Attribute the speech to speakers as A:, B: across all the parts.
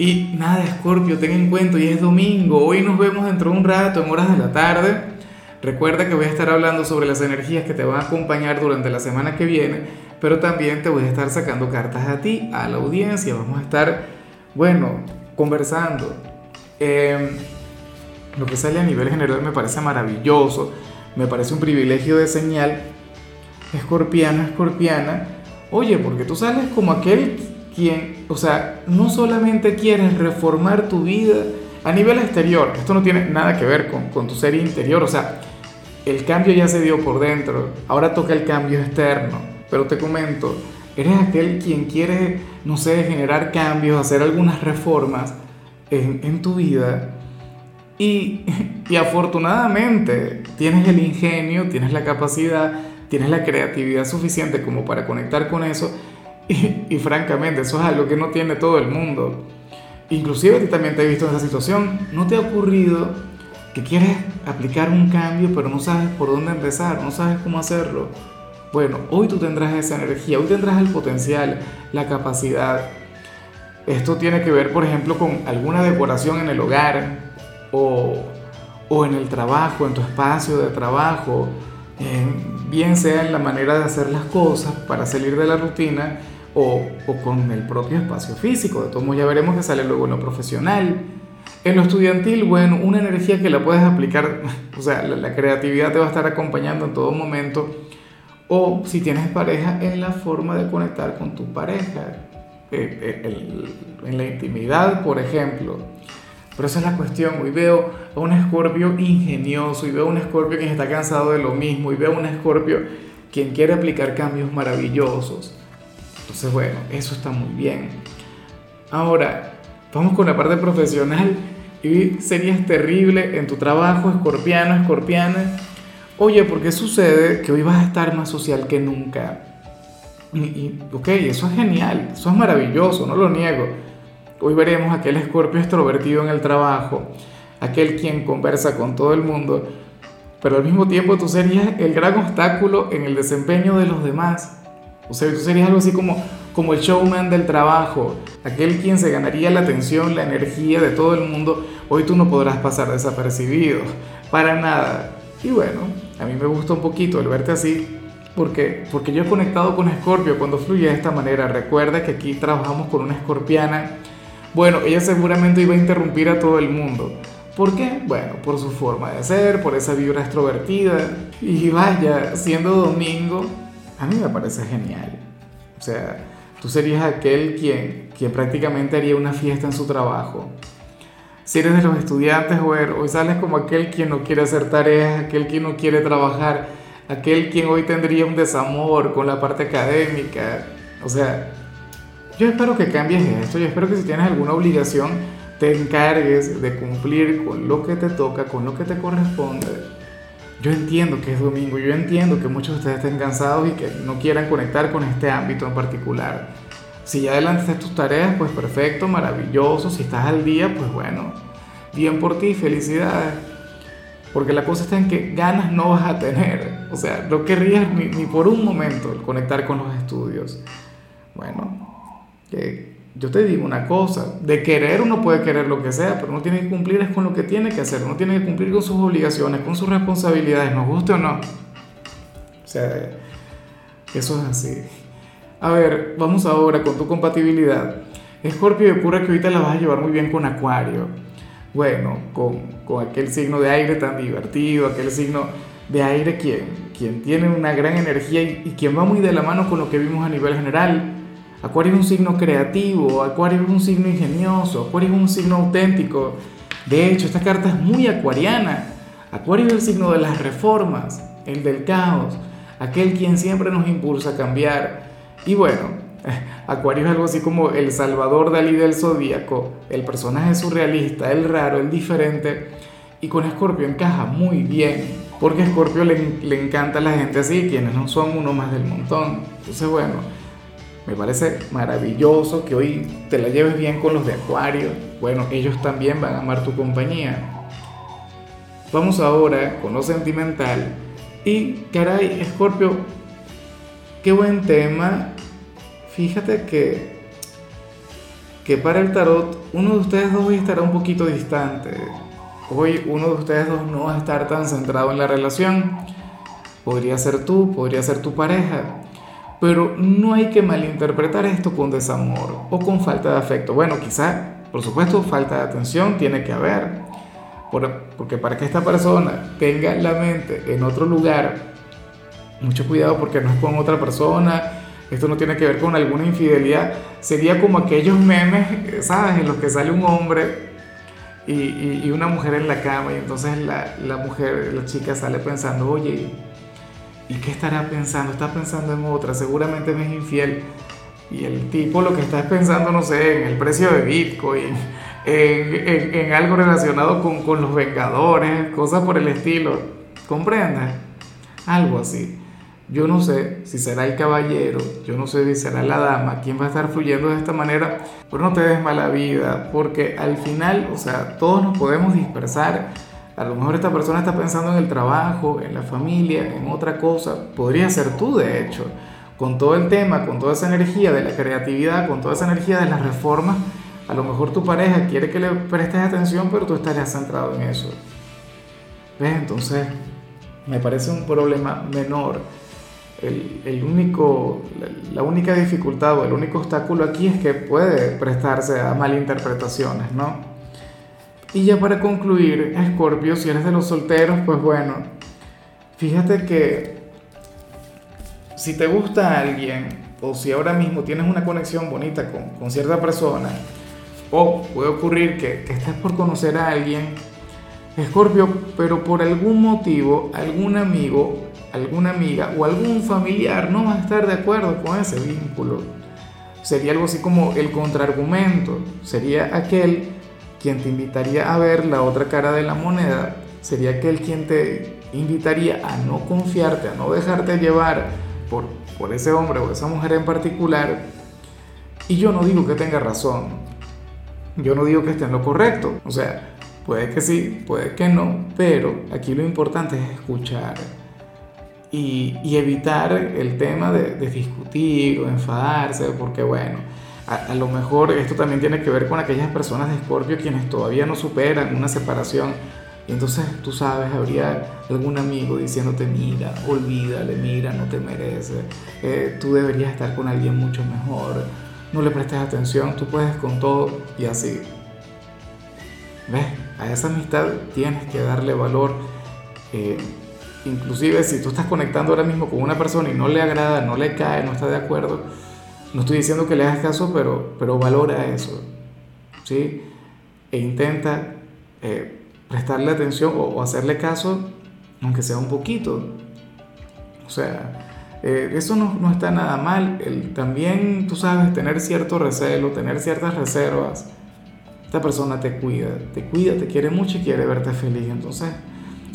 A: Y nada, Scorpio, ten en cuenta, hoy es domingo, hoy nos vemos dentro de un rato, en horas de la tarde. Recuerda que voy a estar hablando sobre las energías que te van a acompañar durante la semana que viene, pero también te voy a estar sacando cartas a ti, a la audiencia. Vamos a estar, bueno, conversando. Em, lo que sale a nivel general me parece maravilloso, me parece un privilegio de señal. Escorpiano, escorpiana, oye, porque tú sales como aquel quien, o sea, no solamente quieres reformar tu vida a nivel exterior, esto no tiene nada que ver con, con tu ser interior, o sea, el cambio ya se dio por dentro, ahora toca el cambio externo, pero te comento, eres aquel quien quiere, no sé, generar cambios, hacer algunas reformas en, en tu vida. Y, y, afortunadamente tienes el ingenio, tienes la capacidad, tienes la creatividad suficiente como para conectar con eso y, francamente, eso es algo que no tiene todo el mundo. Inclusive ti también te he visto en esa situación. ¿No te ha ocurrido que quieres aplicar un cambio pero no sabes por dónde empezar, no sabes cómo hacerlo? Bueno, hoy tú tendrás esa energía, hoy tendrás el potencial, la capacidad. Esto tiene que ver, por ejemplo, con alguna decoración en el hogar o, o en el trabajo, en tu espacio de trabajo, eh, bien sea en la manera de hacer las cosas para salir de la rutina o, con el propio espacio físico. De todos modos, ya veremos que sale luego en lo profesional. En lo estudiantil, bueno, una energía que la puedes aplicar, o sea, la, creatividad te va a estar acompañando en todo momento. O si tienes pareja, en la forma de conectar con tu pareja. Eh, eh, en la intimidad, por ejemplo. Pero esa es la cuestión. Hoy veo a un escorpio ingenioso, y veo a un escorpio que está cansado de lo mismo, y veo a un escorpio quien quiere aplicar cambios maravillosos. Entonces, bueno, eso está muy bien. Ahora, vamos con la parte profesional. Y serías terrible en tu trabajo, escorpiano, escorpiana. Oye, ¿por qué sucede que hoy vas a estar más social que nunca? Y, ok, eso es genial, eso es maravilloso, no lo niego. Hoy veremos aquel escorpio extrovertido en el trabajo, aquel quien conversa con todo el mundo, pero al mismo tiempo tú serías el gran obstáculo en el desempeño de los demás. O sea, tú serías algo así como, como el showman del trabajo, aquel quien se ganaría la atención, la energía de todo el mundo. Hoy tú no podrás pasar desapercibido, para nada. Y bueno, a mí me gusta un poquito el verte así, porque, porque yo he conectado con Escorpio cuando fluye de esta manera. Recuerda que aquí trabajamos con una escorpiana. Bueno, ella seguramente iba a interrumpir a todo el mundo. ¿Por qué? Bueno, por su forma de ser, por esa vibra extrovertida. Y vaya, siendo domingo, a mí me parece genial. O sea, tú serías aquel quien, quien prácticamente haría una fiesta en su trabajo. Si eres de los estudiantes, bueno, hoy sales como aquel quien no quiere hacer tareas, aquel quien no quiere trabajar, aquel quien hoy tendría un desamor con la parte académica. O sea, yo espero que cambies esto, yo espero que si tienes alguna obligación te encargues de cumplir con lo que te toca, con lo que te corresponde yo entiendo que es domingo, yo entiendo que muchos de ustedes estén cansados y que no quieran conectar con este ámbito en particular. Si ya adelantaste tus tareas, pues perfecto, maravilloso. Si estás al día, pues bueno, bien por ti, felicidades. Porque la cosa está en que ganas no vas a tener. O sea, no querrías ni, ni por un momento conectar con los estudios. Bueno, que yo te digo una cosa, de querer uno puede querer lo que sea, pero uno tiene que cumplir es con lo que tiene que hacer, uno tiene que cumplir con sus obligaciones, con sus responsabilidades, nos guste o no. O sea, eso es así. A ver, vamos ahora con tu compatibilidad. Escorpio, ocurre que ahorita la vas a llevar muy bien con Acuario. Bueno, con, con aquel signo de aire tan divertido, aquel signo de aire quien, quien tiene una gran energía y, y quien va muy de la mano con lo que vimos a nivel general Acuario es un signo creativo, Acuario es un signo ingenioso, Acuario es un signo auténtico. De hecho, esta carta es muy acuariana. Acuario es el signo de las reformas, el del caos, aquel quien siempre nos impulsa a cambiar. Y bueno, Acuario es algo así como el Salvador Dalí del zodíaco, el personaje surrealista, el raro, el diferente, Y con Escorpio encaja muy bien, porque a Escorpio le, le encanta a la gente así, quienes no son uno más del montón. Entonces, bueno, me parece maravilloso que hoy te la lleves bien con los de Acuario. Bueno, ellos también van a amar tu compañía. Vamos ahora con lo sentimental. Y caray, Escorpio, qué buen tema. Fíjate que, que para el tarot uno de ustedes dos hoy estará un poquito distante. Hoy uno de ustedes dos no va a estar tan centrado en la relación. Podría ser tú, podría ser tu pareja. Pero no hay que malinterpretar esto con desamor o con falta de afecto. Bueno, quizá, por supuesto, falta de atención tiene que haber. Porque para que esta persona tenga la mente en otro lugar, mucho cuidado porque no es con otra persona, esto no tiene que ver con alguna infidelidad, sería como aquellos memes, ¿sabes? En los que sale un hombre y, y, una mujer en la cama y entonces la, la, mujer, la chica sale pensando, oye, ¿y qué estará pensando? Está pensando en otra, seguramente me es infiel. Y el tipo lo que está pensando, no sé, en el precio de Bitcoin, en, en, en algo relacionado con, con, los Vengadores, cosas por el estilo. ¿Comprendes? Algo así. Yo no sé si será el caballero, yo no sé si será la dama quien va a estar fluyendo de esta manera, pero no te des mala vida, porque al final, o sea, todos nos podemos dispersar. A lo mejor esta persona está pensando en el trabajo, en la familia, en otra cosa. Podría ser tú, de hecho, con todo el tema, con toda esa energía de la creatividad, con toda esa energía de las reformas. A lo mejor tu pareja quiere que le prestes atención, pero tú estarías centrado en eso. ¿Ves? Entonces, me parece un problema menor el, el único, la, única dificultad o el único obstáculo aquí es que puede prestarse a malinterpretaciones, ¿no? Y ya para concluir, Scorpio, si eres de los solteros, pues bueno, fíjate que si te gusta alguien o si ahora mismo tienes una conexión bonita con, con cierta persona, o puede ocurrir que, que estés por conocer a alguien, Escorpio, pero por algún motivo, algún amigo alguna amiga o algún familiar no va a estar de acuerdo con ese vínculo. Sería algo así como el contraargumento, sería aquel quien te invitaría a ver la otra cara de la moneda, sería aquel quien te invitaría a no confiarte, a no dejarte llevar por, por ese hombre o esa mujer en particular. Y yo no digo que tenga razón, yo no digo que esté en lo correcto, o sea, puede que sí, puede que no, pero aquí lo importante es escuchar y, y evitar el tema de, de, discutir o enfadarse, porque bueno, a, lo mejor esto también tiene que ver con aquellas personas de Escorpio quienes todavía no superan una separación. Y entonces tú sabes, habría algún amigo diciéndote, mira, olvídale, mira, no te merece, eh, tú deberías estar con alguien mucho mejor, no le prestes atención, tú puedes con todo y así. ¿Ves? A esa amistad tienes que darle valor. Eh, Inclusive si tú estás conectando ahora mismo con una persona y no le agrada, no le cae, no está de acuerdo, no estoy diciendo que le hagas caso, pero, pero valora eso, ¿sí? E intenta eh, prestarle atención o, hacerle caso, aunque sea un poquito. O sea, eh, eso no, no, está nada mal. También, tú sabes, tener cierto recelo, tener ciertas reservas. Esta persona te cuida, te cuida, te quiere mucho y quiere verte feliz. Entonces,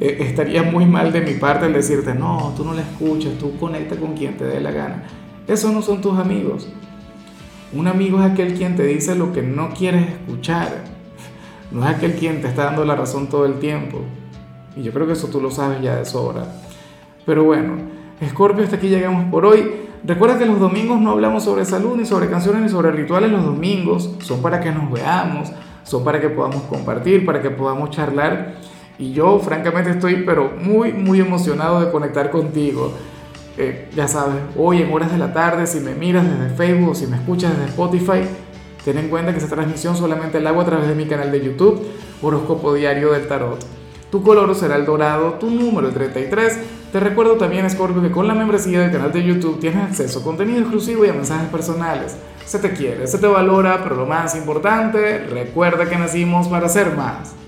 A: eh, estaría muy mal de mi parte el decirte, no, tú no la escuchas, tú conecta con quien te dé la gana. Esos no son tus amigos. Un amigo es aquel quien te dice lo que no quieres escuchar. No es aquel quien te está dando la razón todo el tiempo. Y yo creo que eso tú lo sabes ya de sobra. Pero bueno, Scorpio, hasta aquí llegamos por hoy. Recuerda que los domingos no hablamos sobre salud, ni sobre canciones, ni sobre rituales. Los domingos son para que nos veamos, son para que podamos compartir, para que podamos charlar y yo francamente estoy pero muy, muy emocionado de conectar contigo. Eh, ya sabes, hoy en horas de la tarde, si me miras desde Facebook o si me escuchas desde Spotify, ten en cuenta que esta transmisión solamente la hago a través de mi canal de YouTube, Horóscopo Diario del Tarot. Tu color será el dorado, tu número el 33. Te recuerdo también, Scorpio, que con la membresía del canal de YouTube tienes acceso a contenido exclusivo y a mensajes personales. Se te quiere, se te valora, pero lo más importante, recuerda que nacimos para ser más.